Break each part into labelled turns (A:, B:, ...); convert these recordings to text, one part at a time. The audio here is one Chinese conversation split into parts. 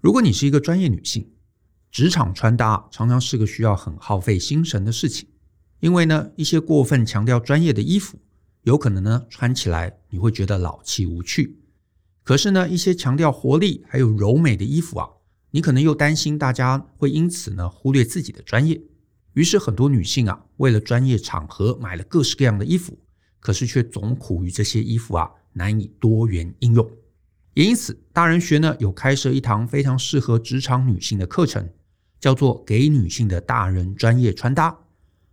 A: 如果你是一个专业女性，职场穿搭常常是个需要很耗费心神的事情，因为呢，一些过分强调专业的衣服，有可能呢穿起来你会觉得老气无趣。可是呢，一些强调活力还有柔美的衣服啊，你可能又担心大家会因此呢忽略自己的专业。于是很多女性啊，为了专业场合买了各式各样的衣服，可是却总苦于这些衣服啊难以多元应用。也因此，大人学呢有开设一堂非常适合职场女性的课程，叫做《给女性的大人专业穿搭》。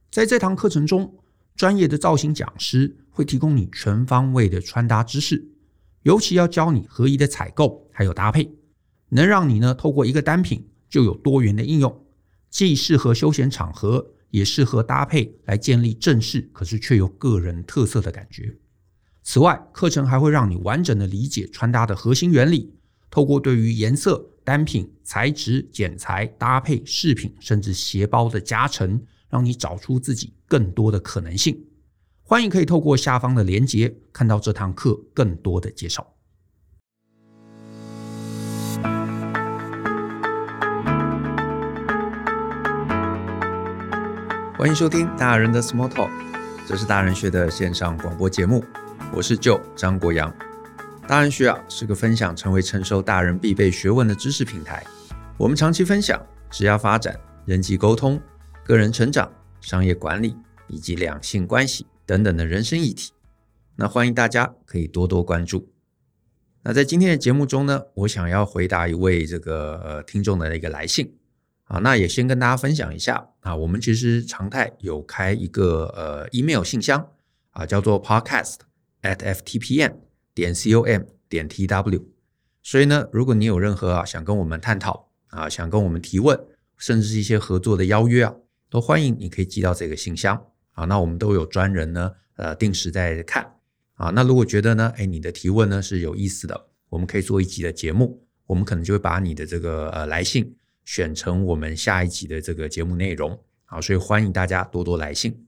A: 在这堂课程中，专业的造型讲师会提供你全方位的穿搭知识，尤其要教你合宜的采购还有搭配，能让你呢透过一个单品就有多元的应用。既适合休闲场合，也适合搭配来建立正式，可是却有个人特色的感觉。此外，课程还会让你完整的理解穿搭的核心原理，透过对于颜色、单品、材质、剪裁、搭配、饰品，甚至鞋包的加成，让你找出自己更多的可能性。欢迎可以透过下方的链接，看到这堂课更多的介绍。欢迎收听大人的 Small Talk，这是大人学的线上广播节目，我是舅张国阳。大人学啊是个分享成为成熟大人必备学问的知识平台，我们长期分享职业发展、人际沟通、个人成长、商业管理以及两性关系等等的人生议题。那欢迎大家可以多多关注。那在今天的节目中呢，我想要回答一位这个呃听众的一个来信。啊，那也先跟大家分享一下啊，我们其实常态有开一个呃 email 信箱啊，叫做 podcast at ftpm 点 com 点 tw。所以呢，如果你有任何啊想跟我们探讨啊，想跟我们提问，甚至是一些合作的邀约啊，都欢迎你可以寄到这个信箱啊。那我们都有专人呢，呃，定时在看啊。那如果觉得呢，哎，你的提问呢是有意思的，我们可以做一集的节目，我们可能就会把你的这个呃来信。选成我们下一集的这个节目内容，啊，所以欢迎大家多多来信。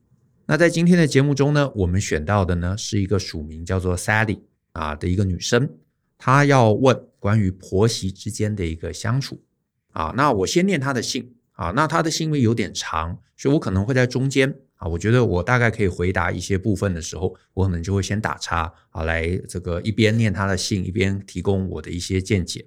A: 那在今天的节目中呢，我们选到的呢是一个署名叫做 Sally 啊的一个女生，她要问关于婆媳之间的一个相处啊。那我先念她的信啊，那她的信因为有点长，所以我可能会在中间啊，我觉得我大概可以回答一些部分的时候，我可能就会先打叉啊，来这个一边念她的信，一边提供我的一些见解。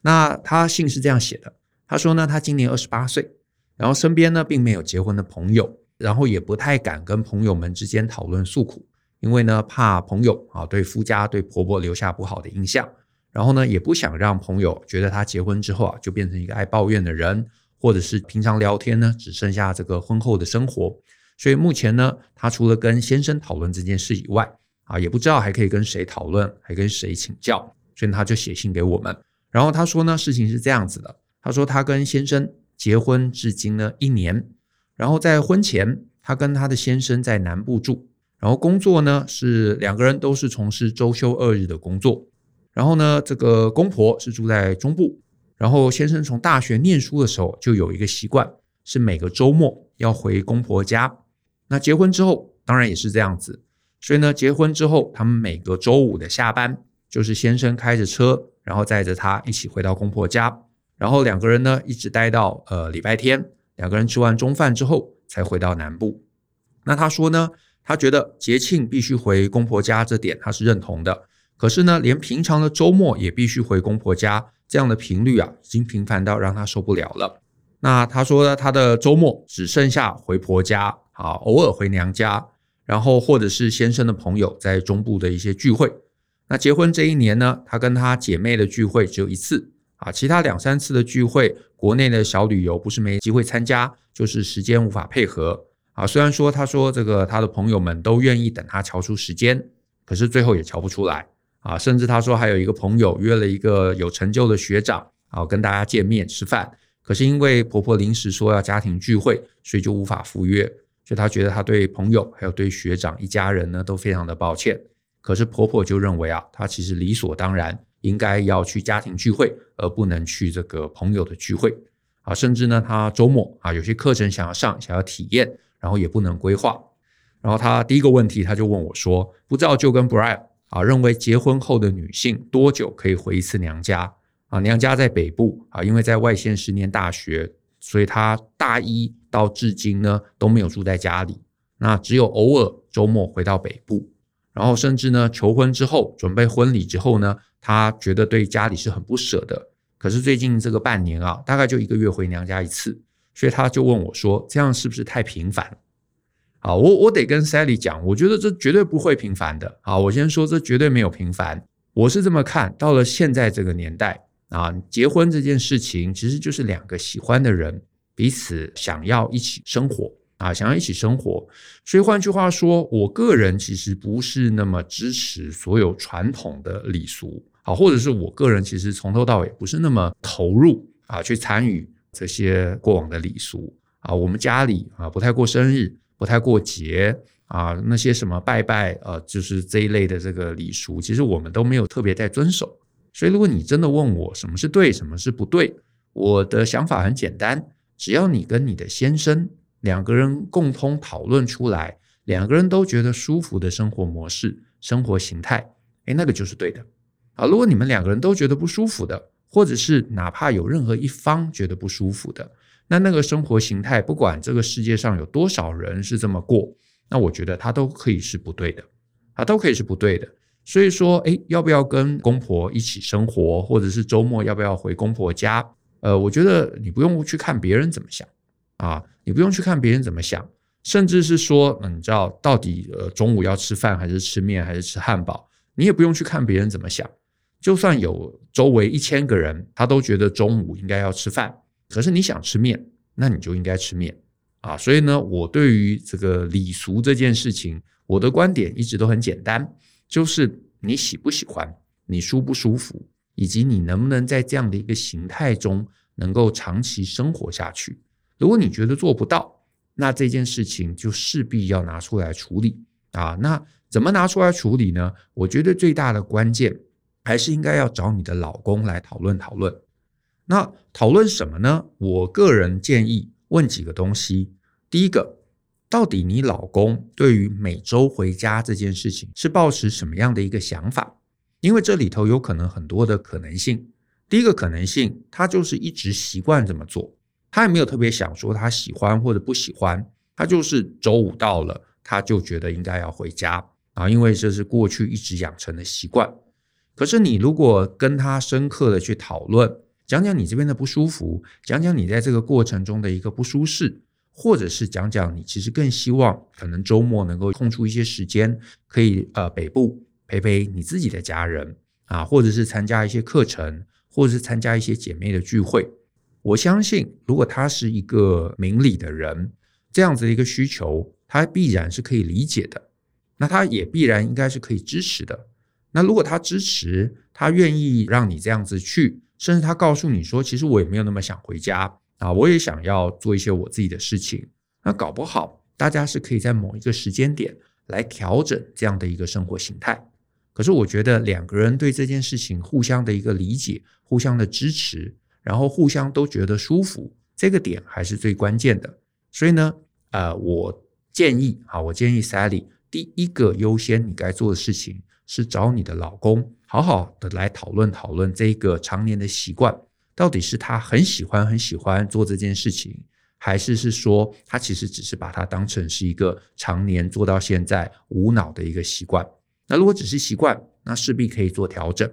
A: 那她信是这样写的。他说呢，他今年二十八岁，然后身边呢并没有结婚的朋友，然后也不太敢跟朋友们之间讨论诉苦，因为呢怕朋友啊对夫家对婆婆留下不好的印象，然后呢也不想让朋友觉得他结婚之后啊就变成一个爱抱怨的人，或者是平常聊天呢只剩下这个婚后的生活，所以目前呢他除了跟先生讨论这件事以外啊也不知道还可以跟谁讨论，还跟谁请教，所以他就写信给我们，然后他说呢事情是这样子的。他说，他跟先生结婚至今呢一年，然后在婚前，她跟她的先生在南部住，然后工作呢是两个人都是从事周休二日的工作，然后呢，这个公婆是住在中部，然后先生从大学念书的时候就有一个习惯，是每个周末要回公婆家。那结婚之后，当然也是这样子，所以呢，结婚之后，他们每个周五的下班，就是先生开着车，然后载着他一起回到公婆家。然后两个人呢，一直待到呃礼拜天，两个人吃完中饭之后才回到南部。那他说呢，他觉得节庆必须回公婆家这点他是认同的。可是呢，连平常的周末也必须回公婆家，这样的频率啊，已经频繁到让他受不了了。那他说呢，他的周末只剩下回婆家，啊，偶尔回娘家，然后或者是先生的朋友在中部的一些聚会。那结婚这一年呢，他跟他姐妹的聚会只有一次。啊，其他两三次的聚会，国内的小旅游不是没机会参加，就是时间无法配合。啊，虽然说他说这个他的朋友们都愿意等他瞧出时间，可是最后也瞧不出来。啊，甚至他说还有一个朋友约了一个有成就的学长，啊，跟大家见面吃饭，可是因为婆婆临时说要家庭聚会，所以就无法赴约。所以他觉得他对朋友还有对学长一家人呢都非常的抱歉。可是婆婆就认为啊，他其实理所当然。应该要去家庭聚会，而不能去这个朋友的聚会啊。甚至呢，他周末啊有些课程想要上，想要体验，然后也不能规划。然后他第一个问题，他就问我说：“不知道就跟 Brian 啊，认为结婚后的女性多久可以回一次娘家？啊，娘家在北部啊，因为在外县十年大学，所以他大一到至今呢都没有住在家里，那只有偶尔周末回到北部，然后甚至呢求婚之后准备婚礼之后呢，他觉得对家里是很不舍的。可是最近这个半年啊，大概就一个月回娘家一次，所以他就问我说：“这样是不是太频繁？”啊，我我得跟 Sally 讲，我觉得这绝对不会频繁的。好，我先说这绝对没有频繁，我是这么看。到了现在这个年代啊，结婚这件事情其实就是两个喜欢的人彼此想要一起生活啊，想要一起生活。所以换句话说，我个人其实不是那么支持所有传统的礼俗。啊，或者是我个人其实从头到尾不是那么投入啊，去参与这些过往的礼俗啊。我们家里啊不太过生日，不太过节啊，那些什么拜拜啊，就是这一类的这个礼俗，其实我们都没有特别在遵守。所以，如果你真的问我什么是对，什么是不对，我的想法很简单，只要你跟你的先生两个人共同讨论出来，两个人都觉得舒服的生活模式、生活形态，诶，那个就是对的。啊，如果你们两个人都觉得不舒服的，或者是哪怕有任何一方觉得不舒服的，那那个生活形态，不管这个世界上有多少人是这么过，那我觉得他都可以是不对的，啊，都可以是不对的。所以说，诶，要不要跟公婆一起生活，或者是周末要不要回公婆家？呃，我觉得你不用去看别人怎么想，啊，你不用去看别人怎么想，甚至是说，嗯，你知道到底呃中午要吃饭还是吃面还是吃汉堡，你也不用去看别人怎么想。就算有周围一千个人，他都觉得中午应该要吃饭，可是你想吃面，那你就应该吃面啊。所以呢，我对于这个礼俗这件事情，我的观点一直都很简单，就是你喜不喜欢，你舒不舒服，以及你能不能在这样的一个形态中能够长期生活下去。如果你觉得做不到，那这件事情就势必要拿出来处理啊。那怎么拿出来处理呢？我觉得最大的关键。还是应该要找你的老公来讨论讨论。那讨论什么呢？我个人建议问几个东西。第一个，到底你老公对于每周回家这件事情是抱持什么样的一个想法？因为这里头有可能很多的可能性。第一个可能性，他就是一直习惯这么做，他也没有特别想说他喜欢或者不喜欢，他就是周五到了，他就觉得应该要回家啊，因为这是过去一直养成的习惯。可是你如果跟他深刻的去讨论，讲讲你这边的不舒服，讲讲你在这个过程中的一个不舒适，或者是讲讲你其实更希望可能周末能够空出一些时间，可以呃北部陪陪你自己的家人啊，或者是参加一些课程，或者是参加一些姐妹的聚会。我相信，如果他是一个明理的人，这样子的一个需求，他必然是可以理解的，那他也必然应该是可以支持的。那如果他支持，他愿意让你这样子去，甚至他告诉你说，其实我也没有那么想回家啊，我也想要做一些我自己的事情。那搞不好，大家是可以在某一个时间点来调整这样的一个生活形态。可是我觉得两个人对这件事情互相的一个理解、互相的支持，然后互相都觉得舒服，这个点还是最关键的。所以呢，呃，我建议啊，我建议 Sally 第一个优先你该做的事情。是找你的老公好好的来讨论讨论这个常年的习惯，到底是他很喜欢很喜欢做这件事情，还是是说他其实只是把它当成是一个常年做到现在无脑的一个习惯？那如果只是习惯，那势必可以做调整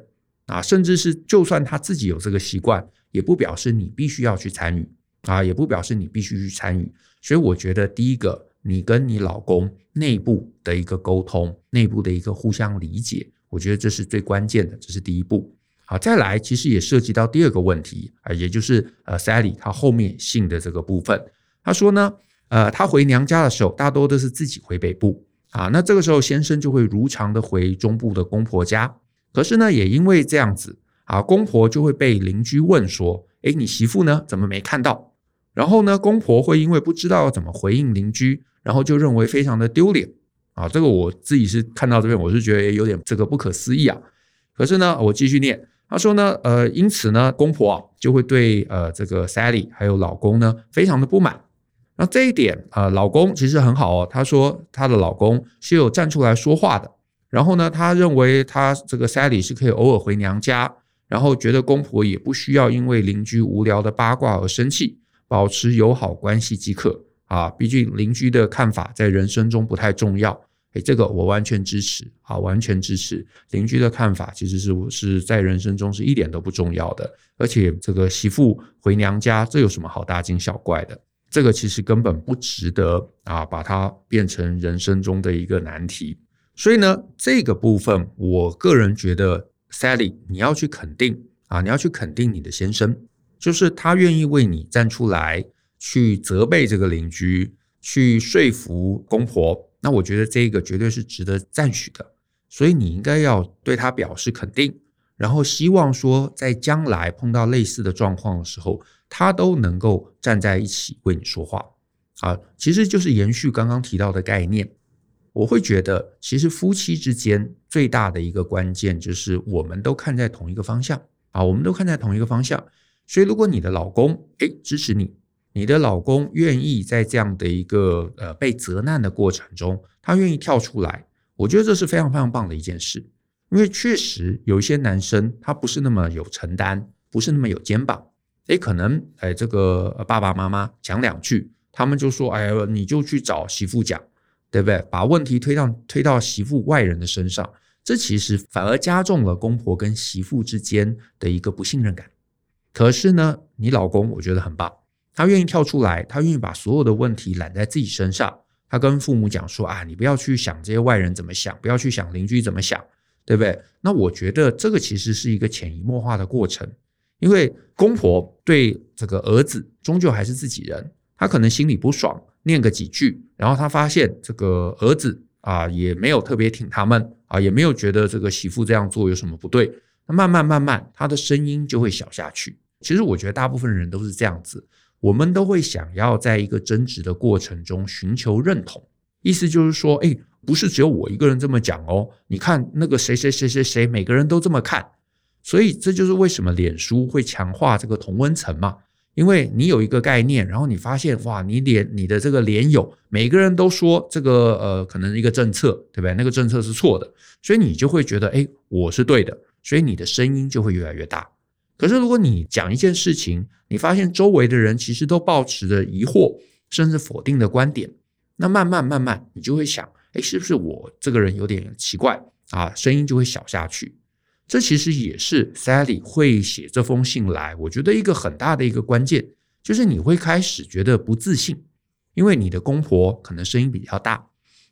A: 啊，甚至是就算他自己有这个习惯，也不表示你必须要去参与啊，也不表示你必须去参与。所以我觉得第一个。你跟你老公内部的一个沟通，内部的一个互相理解，我觉得这是最关键的，这是第一步。好，再来，其实也涉及到第二个问题啊，也就是呃，Sally 她后面信的这个部分。她说呢，呃，她回娘家的时候，大多都是自己回北部啊，那这个时候先生就会如常的回中部的公婆家。可是呢，也因为这样子啊，公婆就会被邻居问说，诶，你媳妇呢？怎么没看到？然后呢，公婆会因为不知道怎么回应邻居。然后就认为非常的丢脸啊！这个我自己是看到这边，我是觉得有点这个不可思议啊。可是呢，我继续念，他说呢，呃，因此呢，公婆啊就会对呃这个 Sally 还有老公呢非常的不满。那这一点啊，呃，老公其实很好哦。他说他的老公是有站出来说话的。然后呢，他认为他这个 Sally 是可以偶尔回娘家，然后觉得公婆也不需要因为邻居无聊的八卦而生气，保持友好关系即可啊。毕竟邻居的看法在人生中不太重要。诶，这个我完全支持啊，完全支持。邻居的看法其实是是在人生中是一点都不重要的。而且这个媳妇回娘家，这有什么好大惊小怪的？这个其实根本不值得啊，把它变成人生中的一个难题。所以呢，这个部分我个人觉得，Sally，你要去肯定啊，你要去肯定你的先生，就是他愿意为你站出来，去责备这个邻居，去说服公婆。那我觉得这个绝对是值得赞许的，所以你应该要对他表示肯定，然后希望说在将来碰到类似的状况的时候，他都能够站在一起为你说话啊。其实就是延续刚刚提到的概念，我会觉得其实夫妻之间最大的一个关键就是我们都看在同一个方向啊，我们都看在同一个方向。所以如果你的老公诶支持你。你的老公愿意在这样的一个呃被责难的过程中，他愿意跳出来，我觉得这是非常非常棒的一件事。因为确实有一些男生他不是那么有承担，不是那么有肩膀，诶，可能哎这个爸爸妈妈讲两句，他们就说哎呀你就去找媳妇讲，对不对？把问题推到推到媳妇外人的身上，这其实反而加重了公婆跟媳妇之间的一个不信任感。可是呢，你老公我觉得很棒。他愿意跳出来，他愿意把所有的问题揽在自己身上。他跟父母讲说：“啊，你不要去想这些外人怎么想，不要去想邻居怎么想，对不对？”那我觉得这个其实是一个潜移默化的过程，因为公婆对这个儿子终究还是自己人，他可能心里不爽，念个几句，然后他发现这个儿子啊也没有特别挺他们啊，也没有觉得这个媳妇这样做有什么不对，那慢慢慢慢，他的声音就会小下去。其实我觉得大部分人都是这样子。我们都会想要在一个争执的过程中寻求认同，意思就是说，哎，不是只有我一个人这么讲哦，你看那个谁谁谁谁谁，每个人都这么看，所以这就是为什么脸书会强化这个同温层嘛，因为你有一个概念，然后你发现哇，你脸你的这个脸友，每个人都说这个呃，可能一个政策对不对？那个政策是错的，所以你就会觉得，哎，我是对的，所以你的声音就会越来越大。可是，如果你讲一件事情，你发现周围的人其实都抱持着疑惑甚至否定的观点，那慢慢慢慢，你就会想，诶，是不是我这个人有点奇怪啊？声音就会小下去。这其实也是 Sally 会写这封信来，我觉得一个很大的一个关键，就是你会开始觉得不自信，因为你的公婆可能声音比较大，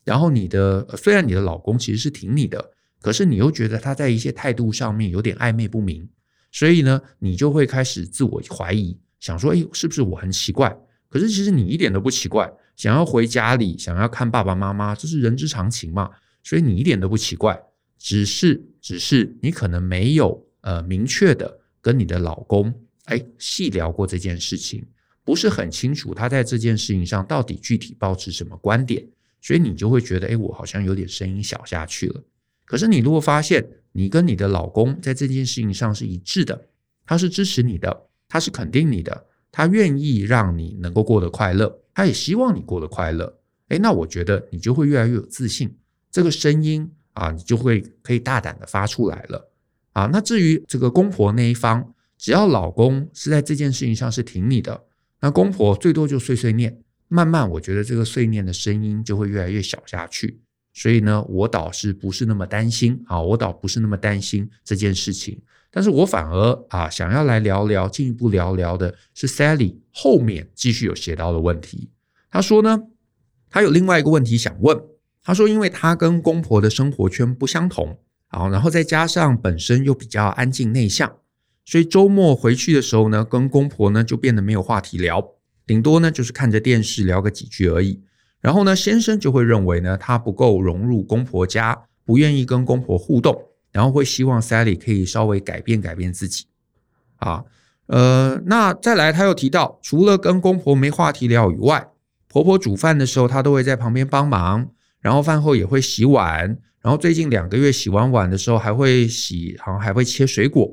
A: 然后你的虽然你的老公其实是挺你的，可是你又觉得他在一些态度上面有点暧昧不明。所以呢，你就会开始自我怀疑，想说，诶，是不是我很奇怪？可是其实你一点都不奇怪，想要回家里，想要看爸爸妈妈，这是人之常情嘛。所以你一点都不奇怪，只是，只是你可能没有呃明确的跟你的老公诶细聊过这件事情，不是很清楚他在这件事情上到底具体抱持什么观点，所以你就会觉得，诶，我好像有点声音小下去了。可是你如果发现，你跟你的老公在这件事情上是一致的，他是支持你的，他是肯定你的，他愿意让你能够过得快乐，他也希望你过得快乐。诶，那我觉得你就会越来越有自信，这个声音啊，你就会可以大胆的发出来了啊。那至于这个公婆那一方，只要老公是在这件事情上是挺你的，那公婆最多就碎碎念，慢慢我觉得这个碎念的声音就会越来越小下去。所以呢，我倒是不是那么担心啊，我倒不是那么担心这件事情，但是我反而啊想要来聊聊，进一步聊聊的是 Sally 后面继续有写到的问题。他说呢，他有另外一个问题想问。他说，因为他跟公婆的生活圈不相同，啊，然后再加上本身又比较安静内向，所以周末回去的时候呢，跟公婆呢就变得没有话题聊，顶多呢就是看着电视聊个几句而已。然后呢，先生就会认为呢，他不够融入公婆家，不愿意跟公婆互动，然后会希望 Sally 可以稍微改变改变自己。啊，呃，那再来，他又提到，除了跟公婆没话题聊以外，婆婆煮饭的时候，他都会在旁边帮忙，然后饭后也会洗碗，然后最近两个月洗完碗的时候还会洗，好像还会切水果。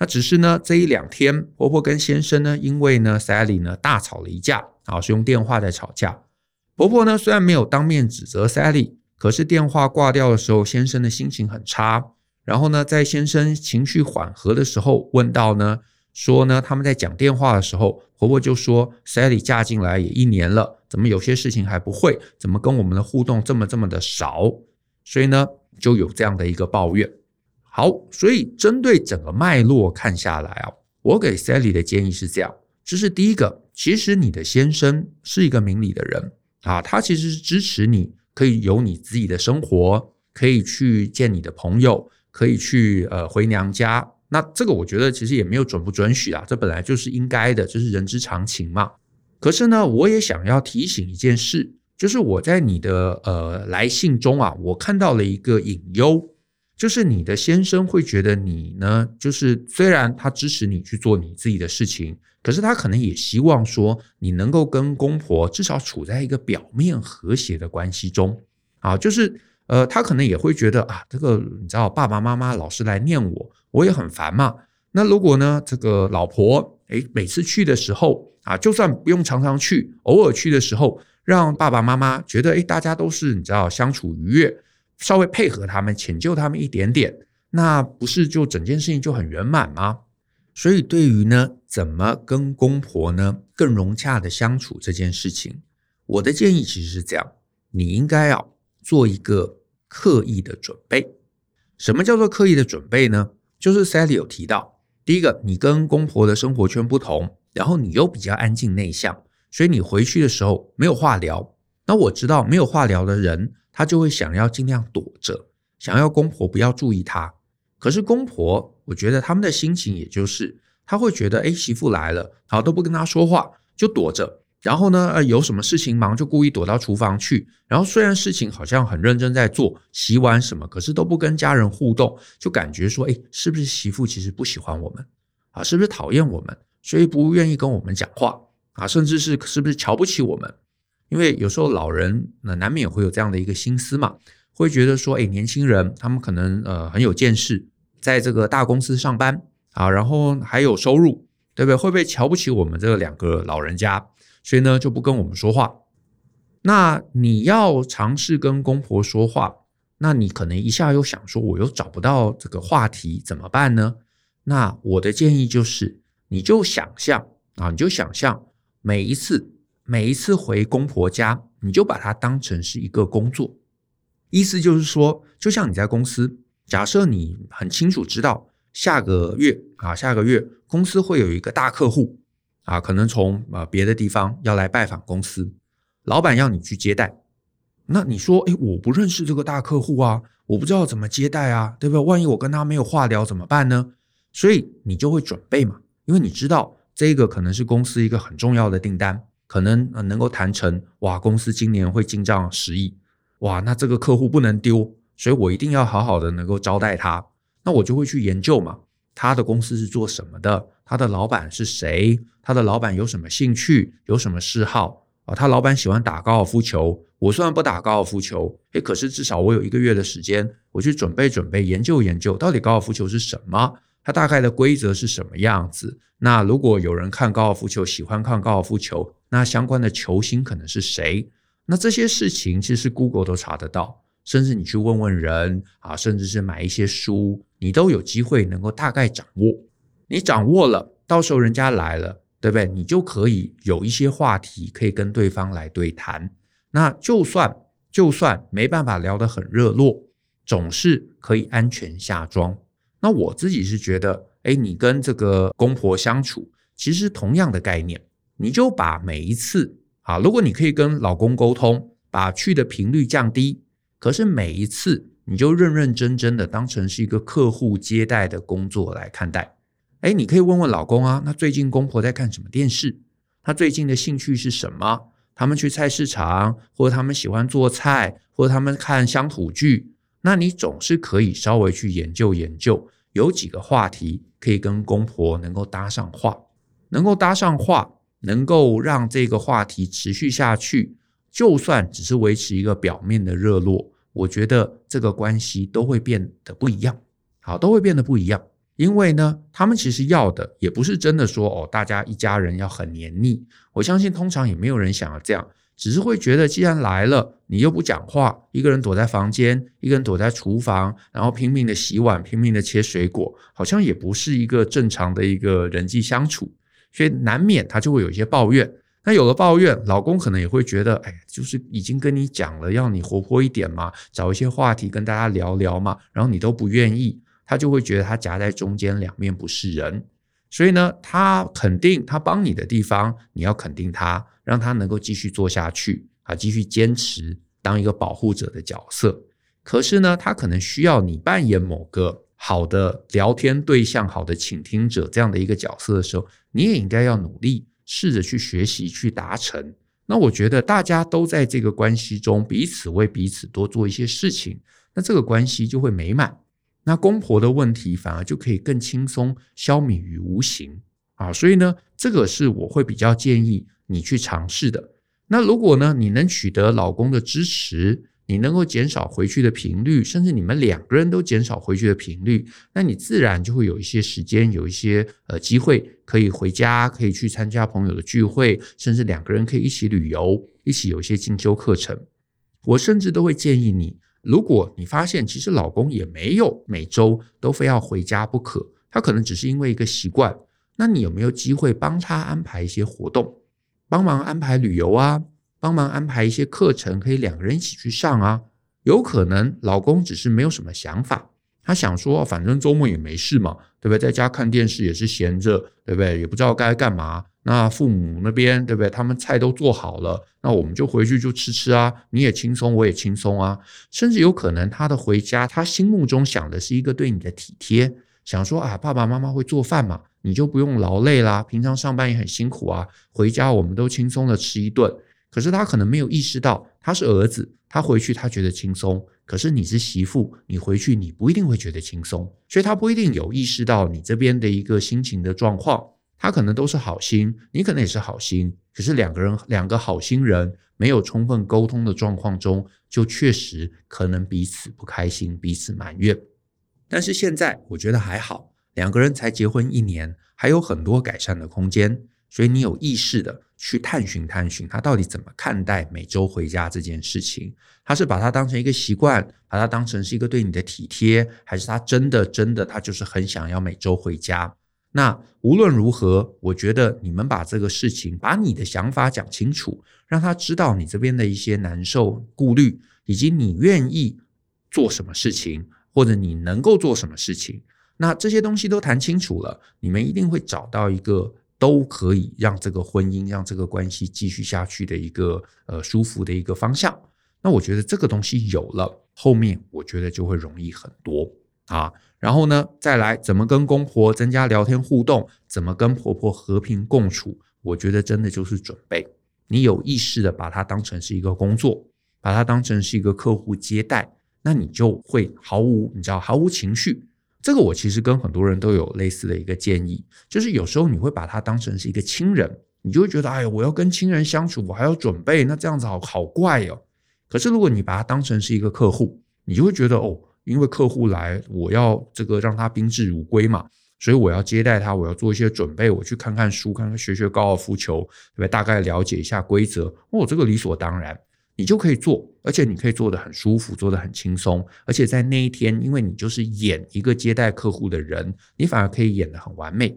A: 那只是呢，这一两天，婆婆跟先生呢，因为呢，Sally 呢大吵了一架，啊，是用电话在吵架。婆婆呢，虽然没有当面指责 Sally，可是电话挂掉的时候，先生的心情很差。然后呢，在先生情绪缓和的时候，问到呢，说呢，他们在讲电话的时候，婆婆就说：“Sally 嫁进来也一年了，怎么有些事情还不会？怎么跟我们的互动这么这么的少？”所以呢，就有这样的一个抱怨。好，所以针对整个脉络看下来啊，我给 Sally 的建议是这样：这是第一个，其实你的先生是一个明理的人啊，他其实是支持你可以有你自己的生活，可以去见你的朋友。可以去呃回娘家，那这个我觉得其实也没有准不准许啊，这本来就是应该的，这是人之常情嘛。可是呢，我也想要提醒一件事，就是我在你的呃来信中啊，我看到了一个隐忧，就是你的先生会觉得你呢，就是虽然他支持你去做你自己的事情，可是他可能也希望说你能够跟公婆至少处在一个表面和谐的关系中啊，就是。呃，他可能也会觉得啊，这个你知道，爸爸妈妈老是来念我，我也很烦嘛。那如果呢，这个老婆诶，每次去的时候啊，就算不用常常去，偶尔去的时候，让爸爸妈妈觉得诶，大家都是你知道相处愉悦，稍微配合他们，迁就他们一点点，那不是就整件事情就很圆满吗？所以对于呢，怎么跟公婆呢更融洽的相处这件事情，我的建议其实是这样，你应该要。做一个刻意的准备。什么叫做刻意的准备呢？就是 Sally 有提到，第一个，你跟公婆的生活圈不同，然后你又比较安静内向，所以你回去的时候没有话聊。那我知道没有话聊的人，他就会想要尽量躲着，想要公婆不要注意他。可是公婆，我觉得他们的心情也就是，他会觉得，哎，媳妇来了，好，都不跟他说话，就躲着。然后呢，呃，有什么事情忙就故意躲到厨房去。然后虽然事情好像很认真在做，洗碗什么，可是都不跟家人互动，就感觉说，哎，是不是媳妇其实不喜欢我们啊？是不是讨厌我们，所以不愿意跟我们讲话啊？甚至是是不是瞧不起我们？因为有时候老人那难免也会有这样的一个心思嘛，会觉得说，哎，年轻人他们可能呃很有见识，在这个大公司上班啊，然后还有收入，对不对？会不会瞧不起我们这两个老人家？所以呢，就不跟我们说话。那你要尝试跟公婆说话，那你可能一下又想说，我又找不到这个话题，怎么办呢？那我的建议就是，你就想象啊，你就想象每一次每一次回公婆家，你就把它当成是一个工作。意思就是说，就像你在公司，假设你很清楚知道下个月啊，下个月公司会有一个大客户。啊，可能从啊别的地方要来拜访公司，老板要你去接待，那你说，诶，我不认识这个大客户啊，我不知道怎么接待啊，对不对？万一我跟他没有话聊怎么办呢？所以你就会准备嘛，因为你知道这个可能是公司一个很重要的订单，可能能够谈成，哇，公司今年会进账十亿，哇，那这个客户不能丢，所以我一定要好好的能够招待他，那我就会去研究嘛。他的公司是做什么的？他的老板是谁？他的老板有什么兴趣？有什么嗜好？啊，他老板喜欢打高尔夫球。我虽然不打高尔夫球，诶，可是至少我有一个月的时间，我去准备准备，研究研究，到底高尔夫球是什么？它大概的规则是什么样子？那如果有人看高尔夫球，喜欢看高尔夫球，那相关的球星可能是谁？那这些事情其实 Google 都查得到。甚至你去问问人啊，甚至是买一些书，你都有机会能够大概掌握。你掌握了，到时候人家来了，对不对？你就可以有一些话题可以跟对方来对谈。那就算就算没办法聊得很热络，总是可以安全下庄。那我自己是觉得，哎，你跟这个公婆相处，其实同样的概念，你就把每一次啊，如果你可以跟老公沟通，把去的频率降低。可是每一次，你就认认真真的当成是一个客户接待的工作来看待。哎，你可以问问老公啊，那最近公婆在看什么电视？他最近的兴趣是什么？他们去菜市场，或者他们喜欢做菜，或者他们看乡土剧。那你总是可以稍微去研究研究，有几个话题可以跟公婆能够搭上话，能够搭上话，能够让这个话题持续下去。就算只是维持一个表面的热络，我觉得这个关系都会变得不一样，好，都会变得不一样。因为呢，他们其实要的也不是真的说哦，大家一家人要很黏腻。我相信通常也没有人想要这样。只是会觉得既然来了，你又不讲话，一个人躲在房间，一个人躲在厨房，然后拼命的洗碗，拼命的切水果，好像也不是一个正常的一个人际相处，所以难免他就会有一些抱怨。那有了抱怨，老公可能也会觉得，哎，就是已经跟你讲了，要你活泼一点嘛，找一些话题跟大家聊聊嘛，然后你都不愿意，他就会觉得他夹在中间，两面不是人。所以呢，他肯定他帮你的地方，你要肯定他，让他能够继续做下去啊，继续坚持当一个保护者的角色。可是呢，他可能需要你扮演某个好的聊天对象、好的倾听者这样的一个角色的时候，你也应该要努力。试着去学习，去达成。那我觉得大家都在这个关系中，彼此为彼此多做一些事情，那这个关系就会美满。那公婆的问题反而就可以更轻松消弭于无形啊。所以呢，这个是我会比较建议你去尝试的。那如果呢，你能取得老公的支持，你能够减少回去的频率，甚至你们两个人都减少回去的频率，那你自然就会有一些时间，有一些呃机会可以回家，可以去参加朋友的聚会，甚至两个人可以一起旅游，一起有一些进修课程。我甚至都会建议你，如果你发现其实老公也没有每周都非要回家不可，他可能只是因为一个习惯，那你有没有机会帮他安排一些活动，帮忙安排旅游啊？帮忙安排一些课程，可以两个人一起去上啊。有可能老公只是没有什么想法，他想说，反正周末也没事嘛，对不对？在家看电视也是闲着，对不对？也不知道该干嘛。那父母那边，对不对？他们菜都做好了，那我们就回去就吃吃啊。你也轻松，我也轻松啊。甚至有可能他的回家，他心目中想的是一个对你的体贴，想说啊，爸爸妈妈会做饭嘛，你就不用劳累啦。平常上班也很辛苦啊，回家我们都轻松的吃一顿。可是他可能没有意识到，他是儿子，他回去他觉得轻松。可是你是媳妇，你回去你不一定会觉得轻松，所以他不一定有意识到你这边的一个心情的状况。他可能都是好心，你可能也是好心，可是两个人两个好心人没有充分沟通的状况中，就确实可能彼此不开心，彼此埋怨。但是现在我觉得还好，两个人才结婚一年，还有很多改善的空间。所以你有意识的去探寻探寻，他到底怎么看待每周回家这件事情？他是把它当成一个习惯，把它当成是一个对你的体贴，还是他真的真的他就是很想要每周回家？那无论如何，我觉得你们把这个事情，把你的想法讲清楚，让他知道你这边的一些难受、顾虑，以及你愿意做什么事情，或者你能够做什么事情。那这些东西都谈清楚了，你们一定会找到一个。都可以让这个婚姻、让这个关系继续下去的一个呃舒服的一个方向。那我觉得这个东西有了，后面我觉得就会容易很多啊。然后呢，再来怎么跟公婆增加聊天互动，怎么跟婆婆和平共处，我觉得真的就是准备。你有意识的把它当成是一个工作，把它当成是一个客户接待，那你就会毫无你知道毫无情绪。这个我其实跟很多人都有类似的一个建议，就是有时候你会把他当成是一个亲人，你就会觉得，哎呀，我要跟亲人相处，我还要准备，那这样子好好怪哦。可是如果你把他当成是一个客户，你就会觉得，哦，因为客户来，我要这个让他宾至如归嘛，所以我要接待他，我要做一些准备，我去看看书，看看学学高尔夫球，对不对？大概了解一下规则，哦，这个理所当然。你就可以做，而且你可以做得很舒服，做得很轻松，而且在那一天，因为你就是演一个接待客户的人，你反而可以演得很完美。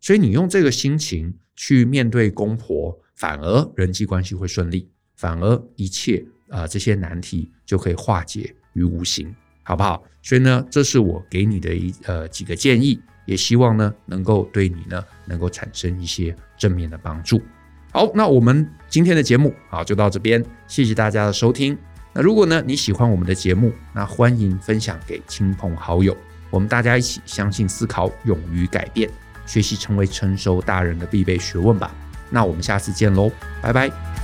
A: 所以你用这个心情去面对公婆，反而人际关系会顺利，反而一切啊、这些难题就可以化解于无形，好不好？所以呢，这是我给你的一呃几个建议，也希望呢能够对你呢能够产生一些正面的帮助。好，那我们今天的节目好就到这边，谢谢大家的收听。那如果呢你喜欢我们的节目，那欢迎分享给亲朋好友，我们大家一起相信、思考、勇于改变，学习成为成熟大人的必备学问吧。那我们下次见喽，拜拜。